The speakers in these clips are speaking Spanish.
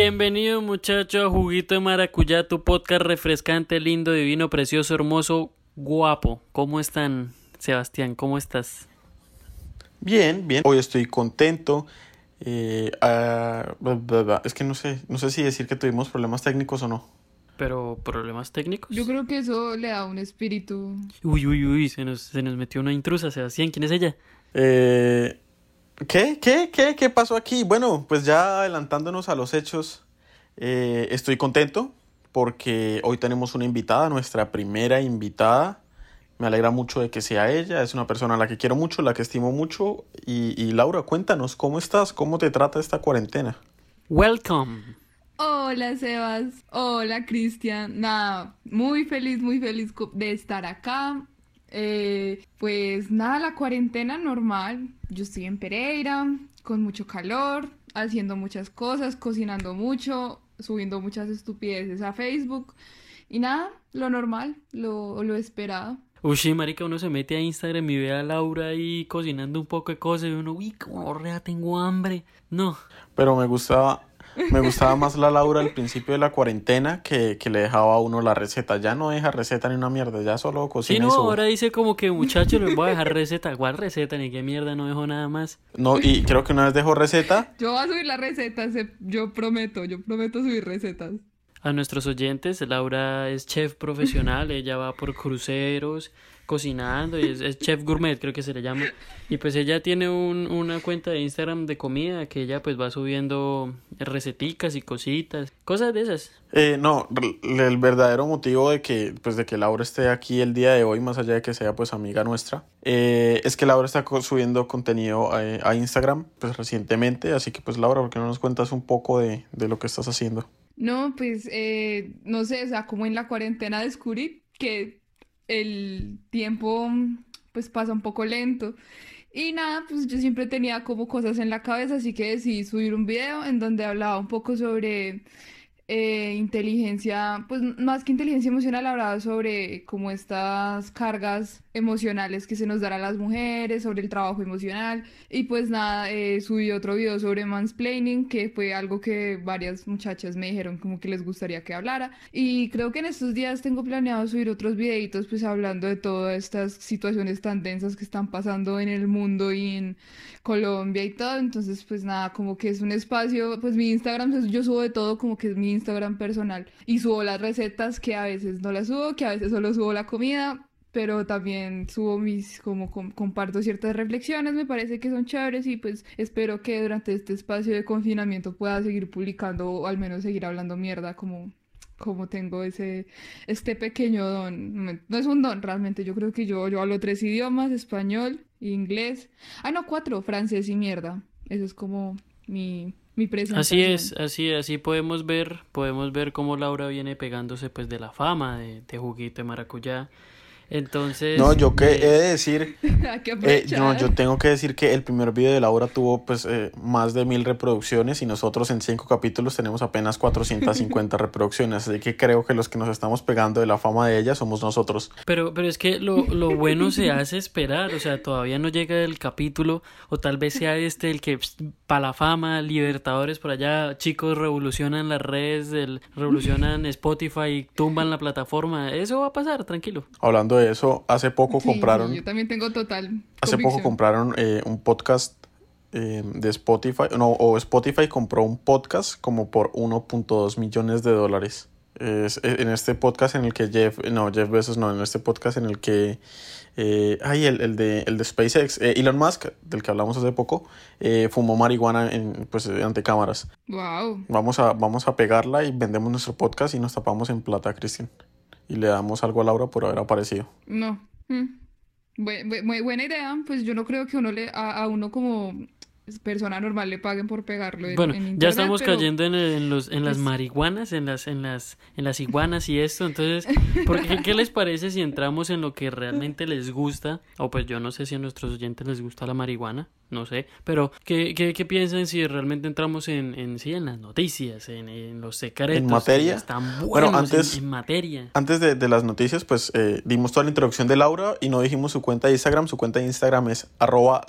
Bienvenido muchacho a Juguito de Maracuyá, tu podcast refrescante, lindo, divino, precioso, hermoso, guapo. ¿Cómo están, Sebastián? ¿Cómo estás? Bien, bien. Hoy estoy contento. Eh, ah, bla, bla, bla. Es que no sé, no sé si decir que tuvimos problemas técnicos o no. Pero problemas técnicos. Yo creo que eso le da un espíritu. Uy, uy, uy, se nos, se nos metió una intrusa, Sebastián. ¿Quién es ella? Eh, ¿Qué? ¿Qué? ¿Qué? ¿Qué pasó aquí? Bueno, pues ya adelantándonos a los hechos, eh, estoy contento porque hoy tenemos una invitada, nuestra primera invitada. Me alegra mucho de que sea ella, es una persona a la que quiero mucho, la que estimo mucho. Y, y Laura, cuéntanos, ¿cómo estás? ¿Cómo te trata esta cuarentena? Welcome. Hola Sebas, hola Cristian. Nada, muy feliz, muy feliz de estar acá. Eh, pues nada, la cuarentena normal. Yo estoy en Pereira, con mucho calor, haciendo muchas cosas, cocinando mucho, subiendo muchas estupideces a Facebook. Y nada, lo normal, lo, lo esperado. Uy, sí, marica, uno se mete a Instagram y ve a Laura ahí cocinando un poco de cosas y uno, uy, como rea, tengo hambre. No, Pero me gustaba, me gustaba más la Laura al principio de la cuarentena que, que le dejaba a uno la receta. Ya no deja receta ni una mierda, ya solo cocina no, y sube. ahora dice como que muchacho, les voy a dejar receta. ¿Cuál receta? Ni qué mierda, no dejo nada más. No, y creo que una vez dejó receta. Yo voy a subir las recetas, yo prometo, yo prometo subir recetas. A nuestros oyentes, Laura es chef profesional, ella va por cruceros, cocinando, y es, es chef gourmet, creo que se le llama. Y pues ella tiene un- una cuenta de Instagram de comida que ella pues va subiendo receticas y cositas, cosas de esas. Eh, no, el verdadero motivo de que, pues, de que Laura esté aquí el día de hoy, más allá de que sea pues amiga nuestra, eh, es que Laura está subiendo contenido a Instagram pues recientemente, así que pues Laura, ¿por qué no nos cuentas un poco de, de lo que estás haciendo? No, pues eh, no sé, o sea, como en la cuarentena descubrí que el tiempo mm, pues pasa un poco lento. Y nada, pues yo siempre tenía como cosas en la cabeza, así que decidí subir un video en donde hablaba un poco sobre eh, inteligencia, pues más que inteligencia emocional, hablaba sobre como estas cargas emocionales que se nos dan a las mujeres, sobre el trabajo emocional. Y pues nada, eh, subí otro video sobre mansplaining, que fue algo que varias muchachas me dijeron como que les gustaría que hablara. Y creo que en estos días tengo planeado subir otros videitos pues hablando de todas estas situaciones tan densas que están pasando en el mundo y en Colombia y todo. Entonces pues nada, como que es un espacio, pues mi Instagram, yo subo de todo como que es mi Instagram personal. Y subo las recetas que a veces no las subo, que a veces solo subo la comida pero también subo mis, como com- comparto ciertas reflexiones, me parece que son chéveres y pues espero que durante este espacio de confinamiento pueda seguir publicando o al menos seguir hablando mierda como, como tengo ese, este pequeño don. No es un don realmente, yo creo que yo, yo hablo tres idiomas, español, inglés, ah no, cuatro, francés y mierda. Eso es como mi, mi presentación. Así es, así así podemos ver, podemos ver cómo Laura viene pegándose pues de la fama de, de juguito de maracuyá. Entonces, No, yo que he eh, de decir, eh, no, yo tengo que decir que el primer video de Laura tuvo pues eh, más de mil reproducciones y nosotros en cinco capítulos tenemos apenas 450 reproducciones, así que creo que los que nos estamos pegando de la fama de ella somos nosotros. Pero, pero es que lo, lo bueno se hace esperar, o sea, todavía no llega el capítulo, o tal vez sea este el que para la fama, Libertadores por allá, chicos revolucionan las redes, el- revolucionan Spotify, tumban la plataforma, eso va a pasar, tranquilo. Hablando de eso, hace poco Sí, compraron... yo también tengo total Hace poco compraron eh, un podcast eh, de Spotify, no, o Spotify compró un podcast como por 1.2 millones de dólares. Es, eh, en este podcast en el que Jeff, no, Jeff Bezos no, en este podcast en el que, eh, ay, el, el de, el de SpaceX, eh, Elon Musk, del que hablamos hace poco, fumó marihuana en, pues, ante cámaras. Wow. Vamos a, vamos a pegarla y vendemos nuestro podcast y nos tapamos en plata, Cristian. Y le damos algo a Laura por haber aparecido. No. Mm. Bu- bu- bu- buena idea. Pues yo no creo que uno le, a, a uno como persona normal le paguen por pegarlo en, Bueno, en ya internet, estamos pero- cayendo en, en los, en las pues- marihuanas, en las, en las, en las iguanas y esto, entonces, ¿por qué, ¿qué les parece si entramos en lo que realmente les gusta? O pues yo no sé si a nuestros oyentes les gusta la marihuana. No sé. Pero, ¿qué, qué, qué piensan si realmente entramos en, en, sí, en las noticias, en, en los secretos? ¿En materia? Están buenos Bueno, en- antes- en, materia. Antes de, de las noticias, pues eh, dimos toda la introducción de Laura y no dijimos su cuenta de Instagram. Su cuenta de Instagram es arroba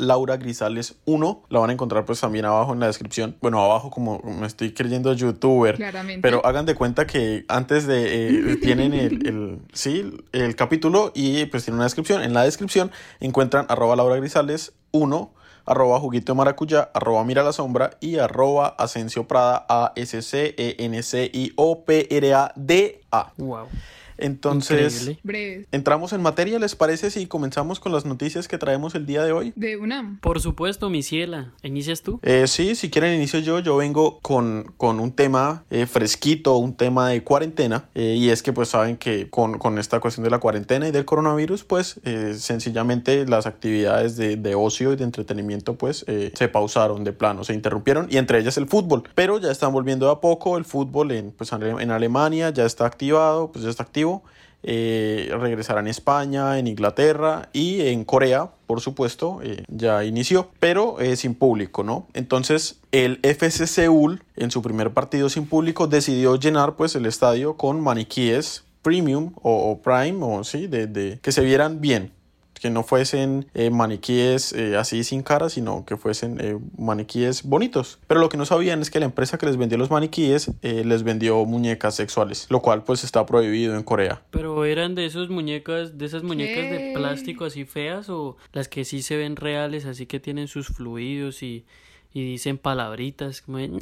lauragrisales1. La van a encontrar pues también abajo en la descripción. Bueno, abajo como me estoy creyendo youtuber. Claramente. Pero hagan de cuenta que antes de... eh, tienen el, el- sí, el capítulo y pues tiene una descripción. En la descripción encuentran arroba lauragrisales 1, arroba juguito de maracuyá, arroba mira la sombra y arroba Asensio Prada, A-S-C-E-N-C-I-O-P-R-A-D-A. Wow. Entonces... Increíble. Breves. Entramos en materia, ¿les parece si comenzamos con las noticias que traemos el día de hoy? De una. Por supuesto, mi ciela. ¿Inicias tú? Eh, sí, si quieren inicio yo, yo vengo con, con un tema eh, fresquito, un tema de cuarentena, eh, y es que pues saben que con, con esta cuestión de la cuarentena y del coronavirus, pues eh, sencillamente las actividades de, de ocio y de entretenimiento pues eh, se pausaron de plano, se interrumpieron, y entre ellas el fútbol, pero ya están volviendo de a poco, el fútbol en, pues, en Alemania ya está activado, pues ya está activo, eh, regresará en España, en Inglaterra y en Corea, por supuesto, eh, ya inició, pero eh, sin público, ¿no? Entonces el FC Seúl, en su primer partido sin público, decidió llenar pues el estadio con maniquíes premium o, prime, o sí, de- que se vieran bien. Que no fuesen eh, maniquíes eh, así sin cara, sino que fuesen eh, maniquíes bonitos. Pero lo que no sabían es que la empresa que les vendió los maniquíes eh, les vendió muñecas sexuales, lo cual pues está prohibido en Corea. Pero eran de esos muñecas, de esas muñecas de plástico así feas o las que sí se ven reales, así que tienen sus fluidos y, y dicen palabritas como de, "Nah",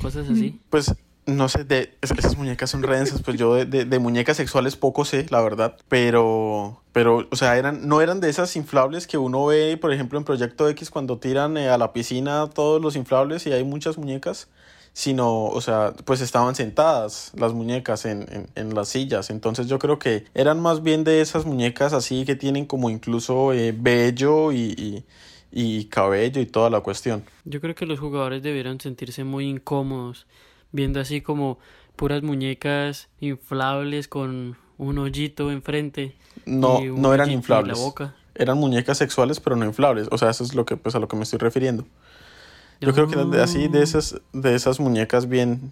cosas así. Pues no sé, de es- esas muñecas son re densas, pues yo de, de- de muñecas sexuales poco sé, la verdad, pero, pero, o sea, eran, no eran de esas inflables que uno ve, por ejemplo, en Proyecto X cuando tiran eh, a la piscina todos los inflables y hay muchas muñecas, sino, o sea, pues estaban sentadas las muñecas en, en, en las sillas, entonces yo creo que eran más bien de esas muñecas así que tienen como incluso eh, vello y, y, y cabello y toda la cuestión. Yo creo que los jugadores debieron sentirse muy incómodos viendo así como puras muñecas inflables con un hoyito enfrente. No, y un no eran inflables. la boca. Eran muñecas sexuales, pero no inflables. O sea, eso es lo que, pues, a lo que me estoy refiriendo. Yo creo que de, así, de esas, de esas muñecas bien,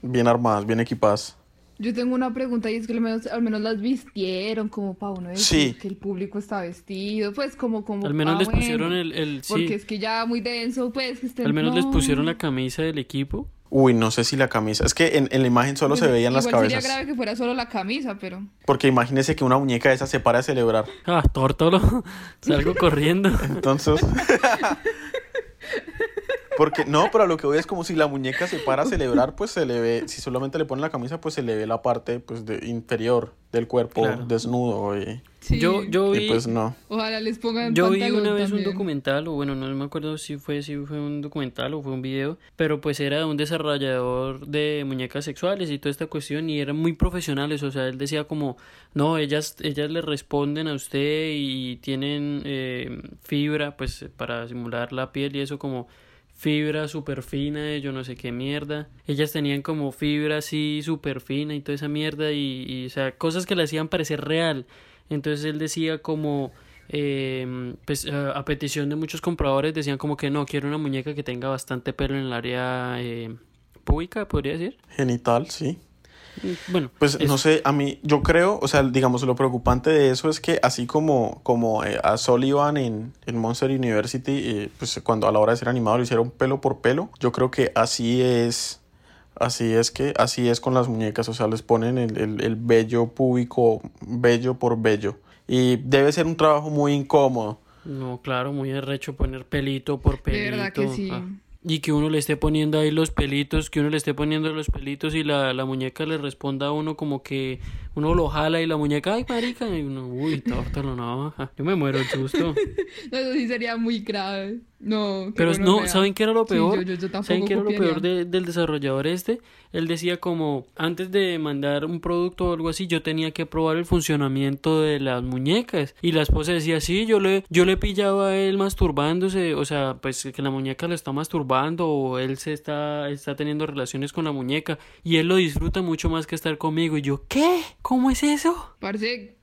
bien armadas, bien equipadas. Yo tengo una pregunta y es que al menos, al menos las vistieron como para uno decir Sí. que el público está vestido, pues como como Al menos ah, les bueno, pusieron el, el sí, porque es que ya muy denso, pues que estén al menos les no. pusieron la camisa del equipo. Uy, no sé si la camisa. Es que en, en la imagen solo se veían las cabezas. Sería grave que fuera solo la camisa, pero Porque imagínese que una muñeca de esas se para a celebrar. Ah, tórtolo. Salgo corriendo. Entonces. Porque no, pero a lo que voy es como si la muñeca se para a celebrar, pues se le ve, si solamente le ponen la camisa, pues se le ve la parte pues de inferior del cuerpo Claro. desnudo y, sí. Yo, yo y vi, pues no. Ojalá les pongan yo vi una vez un documental, o bueno, no me acuerdo si fue, si fue un documental o fue un video, pero pues era de un desarrollador de muñecas sexuales y toda esta cuestión, y eran muy profesionales, o sea, él decía como, no, ellas, ellas le responden a usted y tienen eh, fibra, pues para simular la piel y eso como fibra súper fina de yo no sé qué mierda. Ellas tenían como fibra así súper fina y toda esa mierda y, y, o sea, cosas que le hacían parecer real. Entonces él decía como, eh, pues a, a petición de muchos compradores decían como que no, quiero una muñeca que tenga bastante pelo en el área eh, pública, podría decir. Genital, sí. Bueno, Pues eso. no sé, a mí, yo creo, o sea, digamos, lo preocupante de eso es que así como, como eh, a Sullivan en, en Monster University, eh, pues cuando a la hora de ser animado lo hicieron pelo por pelo, yo creo que así es, así es que, así es con las muñecas, o sea, les ponen el, el, el vello púbico, vello por vello. Y debe ser un trabajo muy incómodo. No, claro, muy arrecho poner pelito por De pelito. verdad que sí. ah. Y que uno le esté poniendo ahí los pelitos, que uno le esté poniendo los pelitos y la, la muñeca le responda a uno como que uno lo jala y la muñeca, ay marica, y uno, uy, tórtalo, no, yo me muero de susto. No, eso sí sería muy grave. No, Pero no. ¿saben qué era lo Sí, peor? yo- yo- yo tampoco ¿Saben qué era lo peor de- del desarrollador este? Él decía como, antes de mandar un producto o algo así, yo tenía que probar el funcionamiento de las muñecas. Y la esposa decía, sí, yo le, yo le pillaba a él masturbándose, o sea, pues que la muñeca lo está masturbando o él se está, está teniendo relaciones con la muñeca y él lo disfruta mucho más que estar conmigo. Y yo, ¿qué? ¿Cómo es eso? Parce,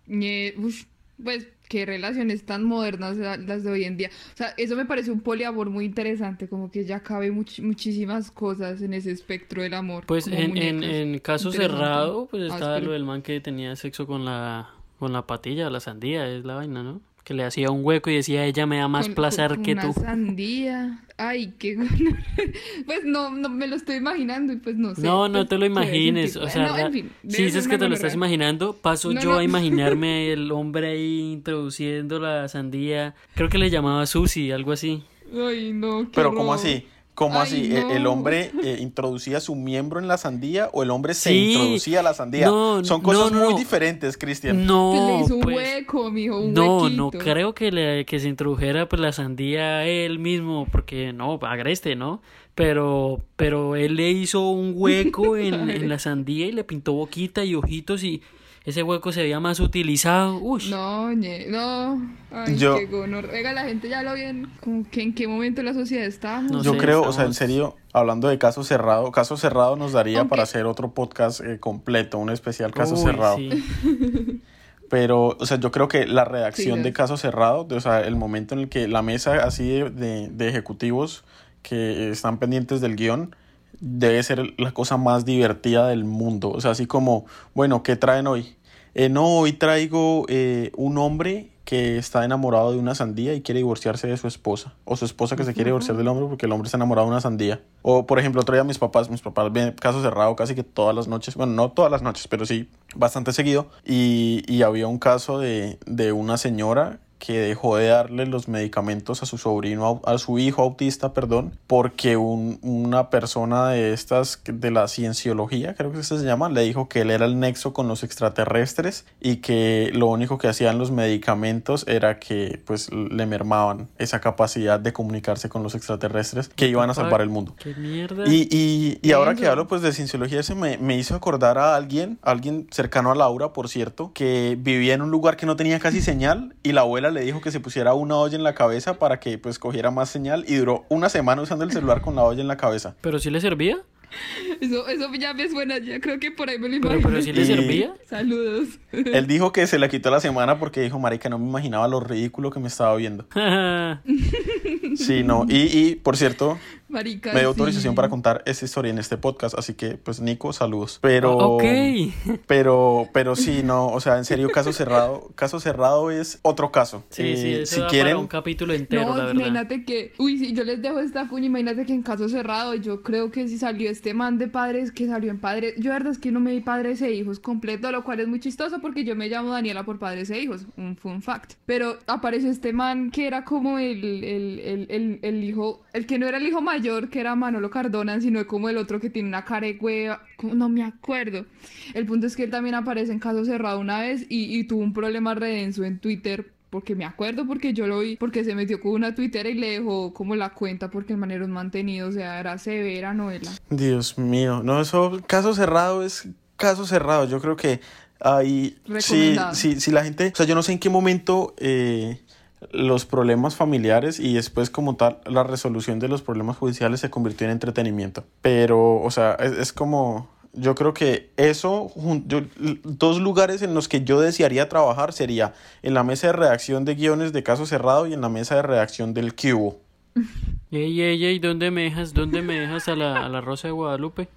ush, pues, qué relaciones tan modernas la- las de hoy en día. O sea, eso me parece un poliamor muy interesante, como que ya cabe much- muchísimas cosas en ese espectro del amor. Pues en, en, en caso cerrado, pues estaba Áspero. lo del man que tenía sexo con la, con la patilla, la sandía, es la vaina, ¿no? Que le hacía un hueco y decía, ella me da más Con- placer con que una tú. sandía. Ay, qué. Pues no, no me lo estoy imaginando y pues no sé. No, no pues, te lo imagines, o sea, No, en fin, si dices que te lo estás imaginando, paso No, yo no. a imaginarme el hombre ahí introduciendo la sandía, creo que le llamaba Susi, algo así. Ay, no, qué Pero ¿cómo así? ¿Cómo Ay, así? ¿El, el no. hombre eh, introducía su miembro en la sandía o el hombre se Sí. introducía a la sandía? No, Son cosas no, no, muy no. diferentes, Cristian. Que le No, hizo un pues, hueco, mijo, un no, huequito. no creo que, le, que se introdujera pues la sandía él mismo, porque no, agreste, ¿no? Pero, pero él le hizo un hueco en, en la sandía y le pintó boquita y ojitos y ese hueco se veía más utilizado. Uy, No, ñe, no. Ay, Yo- qué. Oiga, la gente ya lo bien. Como que en qué momento la sociedad estamos. No Yo sé, creo, o sea, en serio, hablando de caso cerrado, caso cerrado nos daría Aunque- para hacer otro podcast eh, completo, un especial caso uy, cerrado. sí. Pero, o sea, yo creo que la redacción Sí, de caso cerrado, de- o sea, el momento en el que la mesa así de, de- de ejecutivos que están pendientes del guion, debe ser la cosa más divertida del mundo. O sea, así como, bueno, ¿qué traen hoy? Eh, no, hoy traigo eh, un hombre que está enamorado de una sandía y quiere divorciarse de su esposa. O su esposa que se quiere divorciar del hombre porque el hombre está enamorado de una sandía. O, por ejemplo, otro día mis papás, mis papás ven caso cerrado casi que todas las noches. Bueno, no todas las noches, pero sí bastante seguido. Y, y había un caso de, de una señora que dejó de darle los medicamentos a su sobrino, a su hijo autista, perdón, porque un- una persona de estas, de la cienciología, creo que se llama, le dijo que él era el nexo con los extraterrestres y que lo único que hacían los medicamentos era que pues le mermaban esa capacidad de comunicarse con los extraterrestres que iban a salvar el mundo. ¿Qué mierda? Y, y, y ahora que hablo pues de cienciología, se me, me hizo acordar a alguien, alguien cercano a Laura, por cierto, que vivía en un lugar que no tenía casi señal y la abuela le dijo que se pusiera una olla en la cabeza para que pues cogiera más señal y duró una semana usando el celular con la olla en la cabeza. ¿Pero sí le servía? Eso, eso ya me suena, ya creo que por ahí me lo ¿Pero, imagino. pero sí le Y- servía? Saludos. Él dijo que se le quitó la semana porque dijo, marica, no me imaginaba lo ridículo que me estaba viendo. Sí, no. Y, y por cierto, Marica, me dio sí. autorización para contar esta historia en este podcast, así que pues Nico, saludos. Pero... ok. Pero, pero sí, no, o sea, en serio, caso cerrado. Caso cerrado es otro caso. Sí, sí, Eh, eso si da quieren, para un capítulo entero, No, la verdad. imagínate que, uy, si yo les dejo esta cuña, imagínate que en caso cerrado, yo creo que si salió este man de padres, que salió en padres, yo la verdad es que no me vi padres e hijos completo, lo cual es muy chistoso porque yo me llamo Daniela por padres e hijos, un fun fact. Pero apareció este man que era como el, el, el, el, el hijo, el que no era el hijo mayor, que era Manolo Cardona, sino como el otro que tiene una cara de hueva, no me acuerdo. El punto es que él también aparece en caso cerrado una vez y, y tuvo un problema redenso en Twitter porque me acuerdo porque yo lo vi, porque se metió con una Twitter y le dejó como la cuenta porque el man era un mantenido, o sea, era severa novela. Dios mío, no, eso, caso cerrado es caso cerrado. Yo creo que ahí, sí, sí, sí, la gente, o sea, yo no sé en qué momento eh, los problemas familiares y después como tal la resolución de los problemas judiciales se convirtió en entretenimiento. Pero, o sea, es, es como... Yo creo que eso, yo- dos lugares en los que yo desearía trabajar sería en la mesa de redacción de guiones de caso cerrado y en la mesa de redacción del cubo. Ey, ey, ey, ¿dónde me dejas? ¿Dónde me dejas a la, a la Rosa de Guadalupe?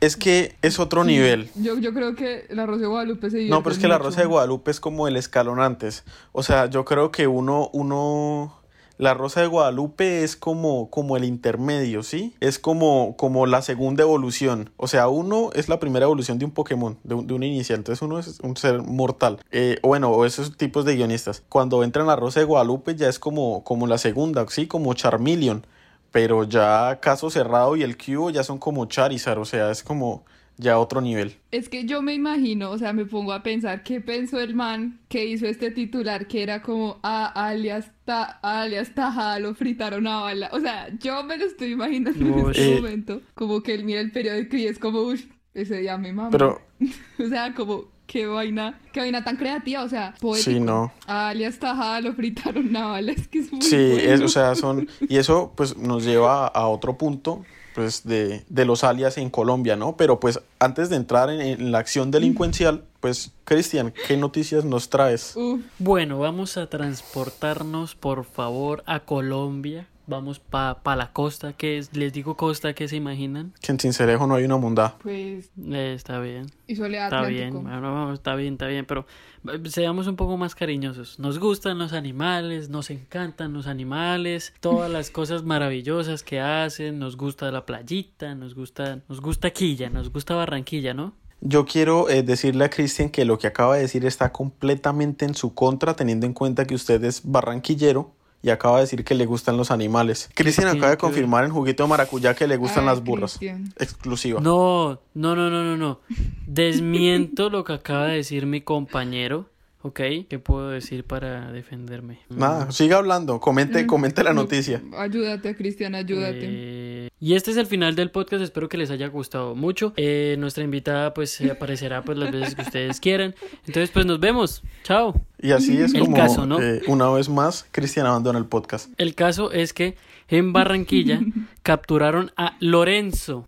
Es que es otro nivel. Yo, yo creo que la Rosa de Guadalupe se No, pero es que la. Rosa de Guadalupe es como el escalón antes. O sea, yo creo que uno, uno, la Rosa de Guadalupe es como, como el intermedio, ¿sí? Es como, como la segunda evolución. O sea, uno es la primera evolución de un Pokémon, de un, de un inicial. Entonces uno es un ser mortal. Eh, bueno, o esos tipos de guionistas. Cuando entran a la Rosa de Guadalupe ya es como, como la segunda, ¿sí? Como Charmeleon. Pero ya Caso Cerrado y el Cubo ya son como Charizard. O sea, es como ya otro nivel. Es que yo me imagino, o sea, me pongo a pensar qué pensó el man que hizo este titular, que era como a alias, ta, alias Tajada lo fritaron a bala. O sea, yo me lo estoy imaginando en este Eh. momento. Como que él mira el periódico y es como, uff, ese día me mamá. Pero O sea, como, qué vaina, qué vaina tan creativa, o sea, poético. sí, no. A alias Tajada lo fritaron a bala, es que es muy Sí, es, bueno. o sea, son. Y eso, pues, nos lleva a otro punto, pues, de, de los alias en Colombia, ¿no? Pero pues antes de entrar en, en la acción delincuencial, pues, Cristian, ¿qué noticias nos traes? Uf, Bueno, vamos a transportarnos, por favor, a Colombia. Vamos pa, pa la costa, que es, les digo costa, ¿qué se imaginan? Que en Cincelejo no hay una mundá. pues, Eh, está bien, y Soledad está Atlántico. bien, bueno, está bien, está bien, pero eh, seamos un poco más cariñosos. Nos gustan los animales, nos encantan los animales, todas las cosas maravillosas que hacen, nos gusta la playita, nos gusta, nos gusta Quilla, nos gusta Barranquilla, ¿no? Yo quiero eh, decirle a Cristian que lo que acaba de decir está completamente en su contra, teniendo en cuenta que usted es barranquillero y acaba de decir que le gustan los animales. Cristian acaba de confirmar en Juguito de Maracuyá que le gustan Ay, las burras. Exclusiva. No, no, no, no, no, no. Desmiento lo que acaba de decir mi compañero, ¿ok? ¿Qué puedo decir para defenderme? Nada, siga hablando, comente, comente la noticia. Ayúdate, Cristian, ayúdate. Eh, y este es el final del podcast, espero que les haya gustado mucho. Eh, nuestra invitada pues eh, aparecerá pues las veces que ustedes quieran. Entonces pues nos vemos. Chao. Y así es El como caso, ¿no? eh, una vez más Cristian abandona el podcast. El caso es que en Barranquilla capturaron a Lorenzo,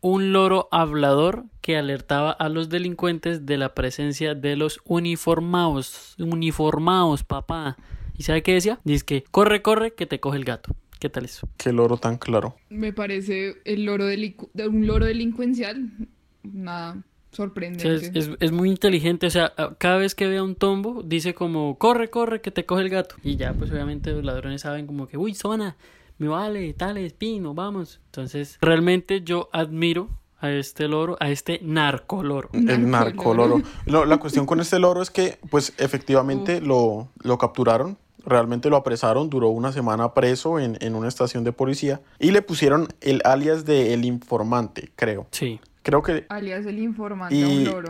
un loro hablador que alertaba a los delincuentes de la presencia de los uniformados, uniformados, papá. ¿Y sabe qué decía? Dice que corre, corre, que te coge el gato. ¿Qué tal eso? Qué loro tan claro. Me parece el loro de un loro delincuencial. Nada O sea, sorprendente. es, es- es muy inteligente, o sea, cada vez que ve a un tombo, dice como, corre, corre, que te coge el gato. Y ya, pues obviamente los ladrones saben como que, uy, zona, me vale, tales, pino, vamos. Entonces, realmente yo admiro a este loro, a este narcoloro. El Narcoloro. narcoloro. No, la cuestión con este loro es que, pues, efectivamente lo, lo capturaron. Realmente lo apresaron, duró una semana preso en, en una estación de policía y le pusieron el alias de El Informante, creo. Sí. Creo que Alias el informante, Y- un loro.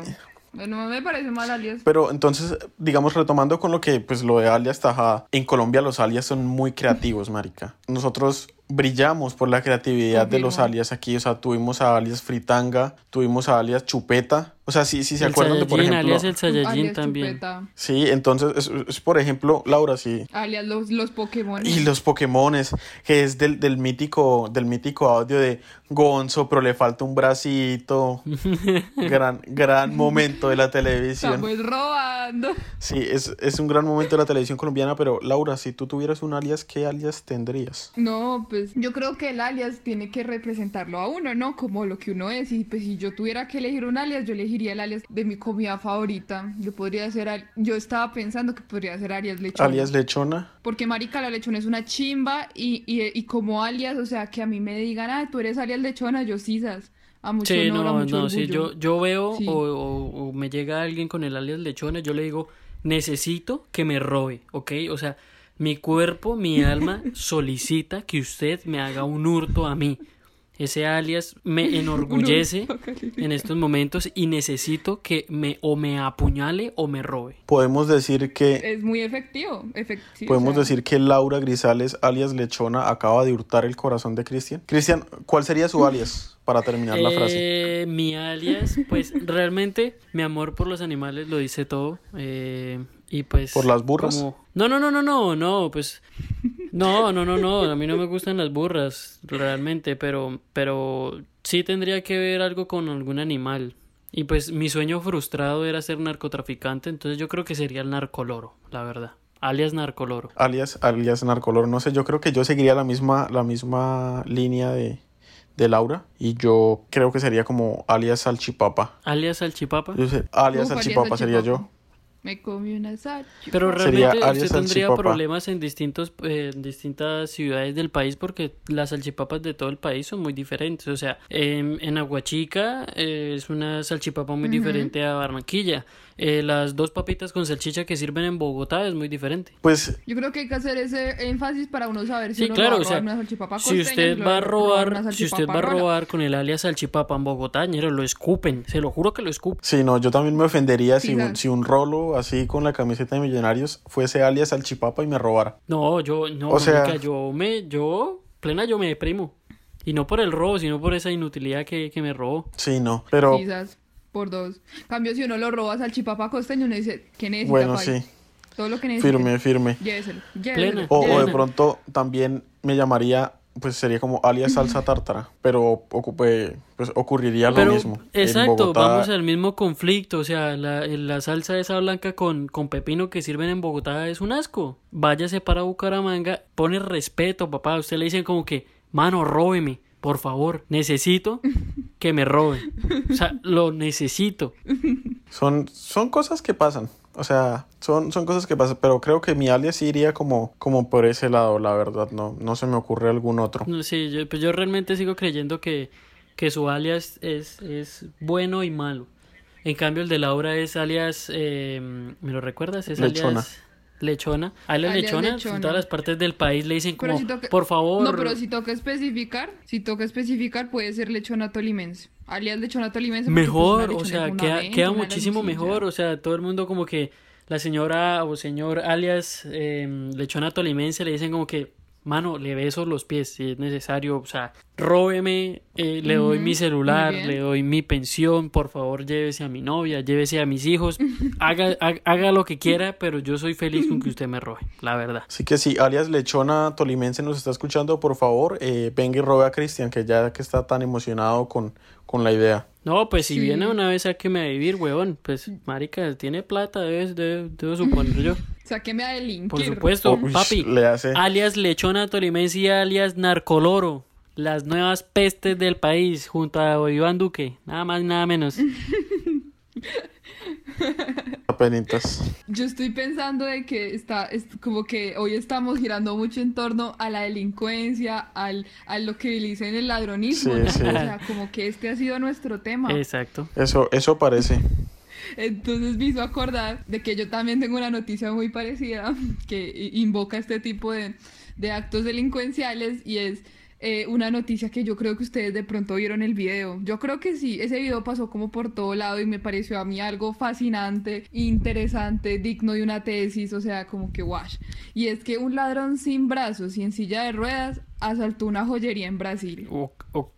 No me parece mal alias. Pero entonces, digamos, retomando con lo que, pues, lo de alias Tajada, en Colombia los alias son muy creativos, marica. Nosotros brillamos por la creatividad de los alias aquí, o sea, tuvimos a alias Fritanga, tuvimos a alias Chupeta, o sea, sí, sí se el acuerdan de, por ejemplo... alias el Saiyajin alias también. Chupeta. Sí, entonces, es, es, por ejemplo, Laura, sí. Alias los, los Pokémon. Y los Pokémones, que es del, del mítico, del mítico audio de Gonzo, pero le falta un bracito. gran, gran momento de la televisión. Estamos robando. Sí, es, es un gran momento de la televisión colombiana, pero Laura, si tú tuvieras un alias, ¿qué alias tendrías? No, pues yo creo que el alias tiene que representarlo a uno, ¿no? Como lo que uno es. Y pues si yo tuviera que elegir un alias, yo elegiría el alias de mi comida favorita. Yo podría ser, al- yo estaba pensando que podría ser alias lechona. Alias Lechona. Porque marica, la lechona es una chimba y, y, y como alias, o sea, que a mí me digan, ah, tú eres alias lechona, yo sisas. A mucho Sí, honor, a no, mucho no, sí, yo, yo veo Sí. o, o- o me llega alguien con el alias lechones, yo le digo, necesito que me robe, ¿ok? O sea, mi cuerpo, mi alma solicita que usted me haga un hurto a mí. Ese alias me enorgullece en estos momentos y necesito que me o me apuñale o me robe. Podemos decir que Es muy efectivo. efec- sí, o podemos sea, decir que Laura Grisales, alias Lechona, acaba de hurtar el corazón de Cristian. Cristian, ¿cuál sería su alias para terminar la frase? Eh, mi alias, pues realmente mi amor por los animales lo dice todo. eh, y pues. ¿Por las burras? como- No, no, no, no, no, no, pues. No, no, no, no. A mí no me gustan las burras, realmente, pero, pero sí tendría que ver algo con algún animal. Y pues mi sueño frustrado era ser narcotraficante, entonces yo creo que sería el narcoloro, la verdad. Alias narcoloro. Alias, alias Narcolor. No sé, yo creo que yo seguiría la misma, la misma línea de, de Laura. Y yo creo que sería como alias Salchipapa. Alias salchipapa. Yo sé, alias Salchipapa sería yo. Me comí una salchipapa. Pero Sería realmente alias usted tendría salchipapa. problemas en distintos eh, en distintas ciudades del país porque las salchipapas de todo el país son muy diferentes. O sea, en, en Aguachica eh, es una salchipapa muy diferente a Barranquilla. Eh, las dos papitas con salchicha que sirven en Bogotá es muy diferente. Pues Yo creo que hay que hacer ese énfasis para uno saber si Sí, uno claro, va a o sea, robar una salchipapa si usted va a robar, si usted va a robar con el alias salchipapa en Bogotá, ñero, lo escupen, se lo juro que lo escupen. sí, no, yo también me ofendería si un, si un rolo así con la camiseta de Millonarios fuese alias Salchipapa y me robara. No, yo, no, O sea- marica, yo me, yo, plena yo me deprimo. Y no por el robo, sino por esa inutilidad que, que me robó. Sí, no, pero Quizás por dos. Cambio, si uno lo roba salchipapa costeño, uno dice, ¿qué necesita, bueno, país? sí, Todo lo que necesita. firme, firme. Lléveselo. Plena. lléveselo, O, o de pronto también me llamaría pues sería como alias salsa tártara, pero ocupe, pues ocurriría lo mismo. En exacto, Bogotá- vamos al mismo conflicto. O sea, la, la salsa esa blanca con, con pepino que sirven en Bogotá es un asco. Váyase para Bucaramanga, pone respeto, papá. A usted le dicen como que, mano, róbeme, por favor. Necesito que me roben. O sea, lo necesito. Son, son cosas que pasan. O sea, son, son cosas que pasan, pero creo que mi alias sí iría como, como por ese lado, la verdad. No, no se me ocurre algún otro. Sí, yo, pues yo realmente sigo creyendo que, que su alias es, es bueno y malo. En cambio, el de Laura es alias, eh, ¿me lo recuerdas? Es Lechona. alias Lechona. Alias, Alias Lechona, Lechona. en todas las partes del país le dicen como, si por favor. No, pero si toca especificar, si toca especificar, puede ser lechona tolimense. Alias lechona tolimense. pues, Mejor, o sea, queda, queda muchísimo mejor. O sea, todo el mundo como que la señora o señor alias eh, lechona tolimense le dicen como que, mano, le beso los pies si es necesario. O sea, róbeme, eh, le doy mi celular, le doy mi pensión, por favor, llévese a mi novia, llévese a mis hijos, haga, haga, haga lo que quiera, pero yo soy feliz con que usted me robe, la verdad. Así que si alias Lechona Tolimense nos está escuchando, por favor, eh, venga y robe a Cristian, que ya que está tan emocionado con, con la idea. No, pues si Sí. viene una vez a que me a vivir, huevón, pues marica, tiene plata, debe, debe- debo suponer yo. Sáqueme a delinquir. Por supuesto, Uy, papi. le hace- Alias Lechona Tolimense y alias Narcoloro. Las nuevas pestes del país junto a Iván Duque. Nada más, nada menos. Apenitas. Yo estoy pensando de que está, es como que hoy estamos girando mucho en torno a la delincuencia, al, a lo que le dicen el ladronismo, Sí, ¿no? sí. O sea, como que este ha sido nuestro tema. Exacto. Eso, eso parece. Entonces me hizo acordar de que yo también tengo una noticia muy parecida que invoca este tipo de, de actos delincuenciales y es eh, una noticia que yo creo que ustedes de pronto vieron el video. Yo creo que sí, ese video pasó como por todo lado y me pareció a mí algo fascinante, interesante, digno de una tesis, o sea, como que wash. Y es que un ladrón sin brazos y en silla de ruedas asaltó una joyería en Brasil. O, o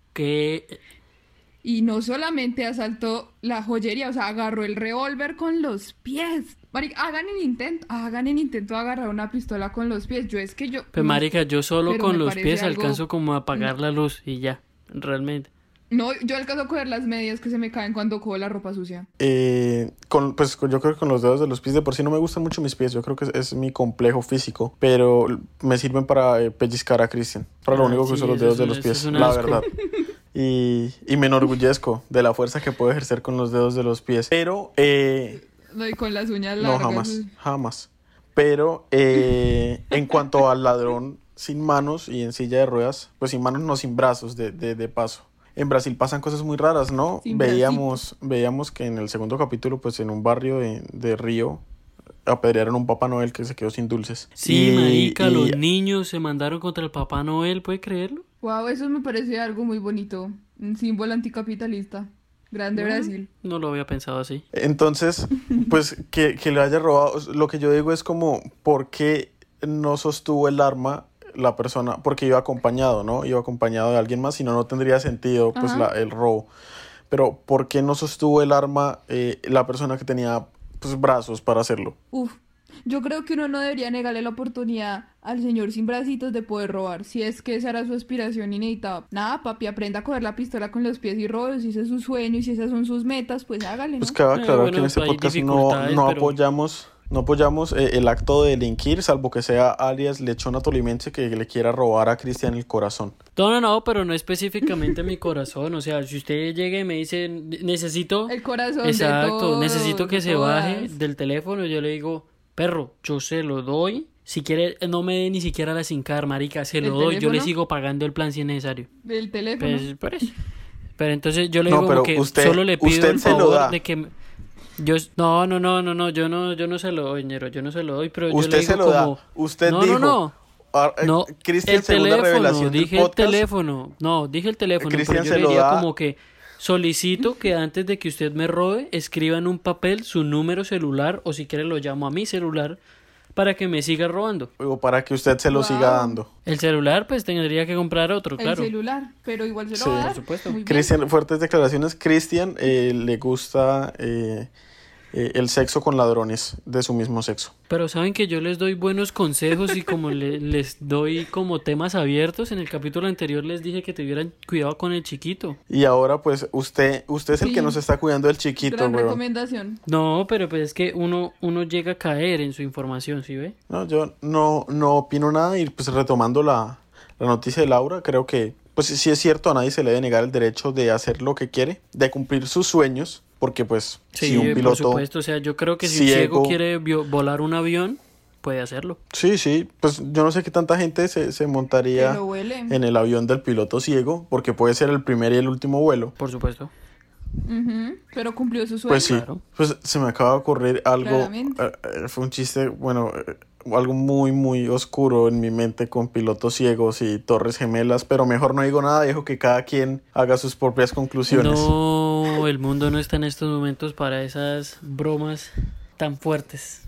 Y no solamente asaltó la joyería, o sea, agarró el revólver con los pies. Marica, hagan el intento, hagan el intento de agarrar una pistola con los pies. Yo es que yo. Pues no- marica, yo solo con los pies algo- alcanzo como a apagar la luz y ya, realmente. No, yo alcanzo a coger las medias que se me caen cuando cojo la ropa sucia. Eh, con, pues yo creo que con los dedos de los pies de por sí no me gustan mucho mis pies. Yo creo que es, es mi complejo físico. Pero me sirven para eh, pellizcar a Cristian. Para lo Ah, único que uso los dedos es de los pies. La asco. verdad. Y, y me enorgullezco de la fuerza que puedo ejercer con los dedos de los pies. Pero eh, No, y con las uñas no, largas. jamás. Jamás. Pero eh, en cuanto al ladrón sin manos y en silla de ruedas, pues sin manos, no sin brazos, de, de, de paso. En Brasil pasan cosas muy raras, ¿no? Sin veíamos, veíamos que en el segundo capítulo, pues en un barrio de, de Río, apedrearon a un Papá Noel que se quedó sin dulces. Sí, Y- marica, y- los niños se mandaron contra el Papá Noel, ¿puede creerlo? Wow, eso me parece algo muy bonito. Un símbolo anticapitalista. Grande Brasil. No lo había pensado así. Entonces, pues que, que le haya robado, lo que yo digo es como, ¿por qué no sostuvo el arma la persona? Porque iba acompañado, ¿no? Iba acompañado de alguien más, si no, no tendría sentido pues la- el robo. Pero ¿por qué no sostuvo el arma eh, la persona que tenía pues brazos para hacerlo? Uf, yo creo que uno no debería negarle la oportunidad al señor sin bracitos de poder robar, si es que esa era su aspiración y necesitaba. Nada, papi, aprenda a coger la pistola con los pies y robe, si ese es su sueño y si esas son sus metas, pues hágale, ¿no? Pues cabe Eh, aclarar bueno, que en este podcast no, no pero- apoyamos, no apoyamos eh, el acto de delinquir, salvo que sea alias lechona tolimense que le quiera robar a Cristian el corazón. No, no, no, pero no específicamente mi corazón. O sea, si usted llega y me dice, necesito... El corazón de Exacto, todos, necesito que de se baje todas. del teléfono. Yo le digo, perro, yo se lo doy. Si quiere, no me dé ni siquiera la sin car, marica, se lo ¿El doy. Yo le sigo pagando el plan si es necesario. Del teléfono. Pues, por eso. Pero entonces yo le No, digo pero como que usted- solo le pido usted el se lo favor da. de que yo no, no, no, no, no, yo no, yo no se lo doy, ñero, yo no se lo doy, pero yo le Usted digo se lo da. como, Usted no, dijo. no, no, ah, eh, no, Cristian, el teléfono, dije el teléfono, no, dije el teléfono, pero Cristian yo se le lo diría da. como que solicito que antes de que usted me robe, escriba en un papel su número celular o si quiere lo llamo a mi celular para que me siga robando. o para que usted se lo Wow. siga dando. El celular pues tendría que comprar otro, el claro. celular, pero igual se lo Sí, va a por dar. supuesto. Muy bien. Cristian, fuertes declaraciones. Cristian eh, le gusta eh, eh, el sexo con ladrones de su mismo sexo. Pero saben que yo les doy buenos consejos y como le- les doy como temas abiertos, en el capítulo anterior les dije que tuvieran cuidado con el chiquito. Y ahora pues usted, usted es el Sí. que nos está cuidando del chiquito, Gran weón. recomendación. No, pero pues es que uno, uno llega a caer en su información, ¿sí ve? No, yo no, no opino nada y pues retomando la, la noticia de Laura, creo que pues sí es cierto, a nadie se le debe negar el derecho de hacer lo que quiere, de cumplir sus sueños, porque pues Sí, si un por piloto... supuesto. O sea, yo creo que si un ciego- quiere volar un avión, puede hacerlo. Sí, sí, pues yo no sé qué tanta gente se, se montaría en el avión del piloto ciego, porque puede ser el primer y el último vuelo. Por supuesto. Pero cumplió su sueño. Pues sí, Claro. pues se me acaba de ocurrir algo, Claramente. eh, eh, fue un chiste, bueno, eh, algo muy, muy oscuro en mi mente con pilotos ciegos y torres gemelas, pero mejor no digo nada, dejo que cada quien haga sus propias conclusiones. No, el mundo no está en estos momentos para esas bromas tan fuertes.